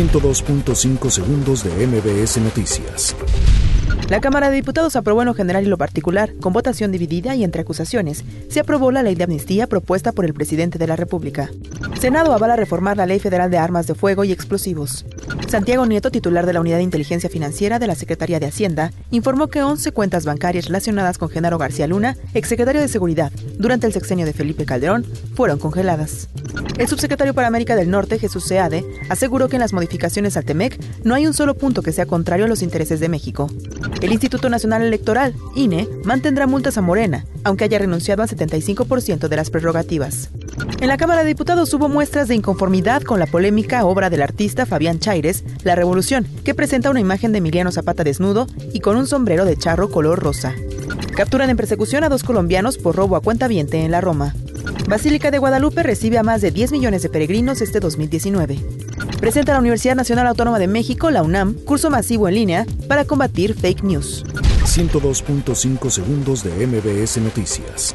102.5 segundos de MBS Noticias. La Cámara de Diputados aprobó en lo general y lo particular, con votación dividida y entre acusaciones, se aprobó la ley de amnistía propuesta por el presidente de la República. Senado avala reformar la Ley Federal de Armas de Fuego y Explosivos. Santiago Nieto, titular de la Unidad de Inteligencia Financiera de la Secretaría de Hacienda, informó que 11 cuentas bancarias relacionadas con Genaro García Luna, exsecretario de Seguridad, durante el sexenio de Felipe Calderón, fueron congeladas. El subsecretario para América del Norte, Jesús Seade, aseguró que en las modificaciones al TEMEC no hay un solo punto que sea contrario a los intereses de México. El Instituto Nacional Electoral, INE, mantendrá multas a Morena, aunque haya renunciado al 75% de las prerrogativas. En la Cámara de Diputados hubo muestras de inconformidad con la polémica obra del artista Fabián Chaires, La Revolución, que presenta una imagen de Emiliano Zapata desnudo y con un sombrero de charro color rosa. Capturan en persecución a dos colombianos por robo a cuenta viente en la Roma. Basílica de Guadalupe recibe a más de 10 millones de peregrinos este 2019 presenta la Universidad Nacional Autónoma de México, la UNAM, curso masivo en línea para combatir fake news. 102.5 segundos de MBS Noticias.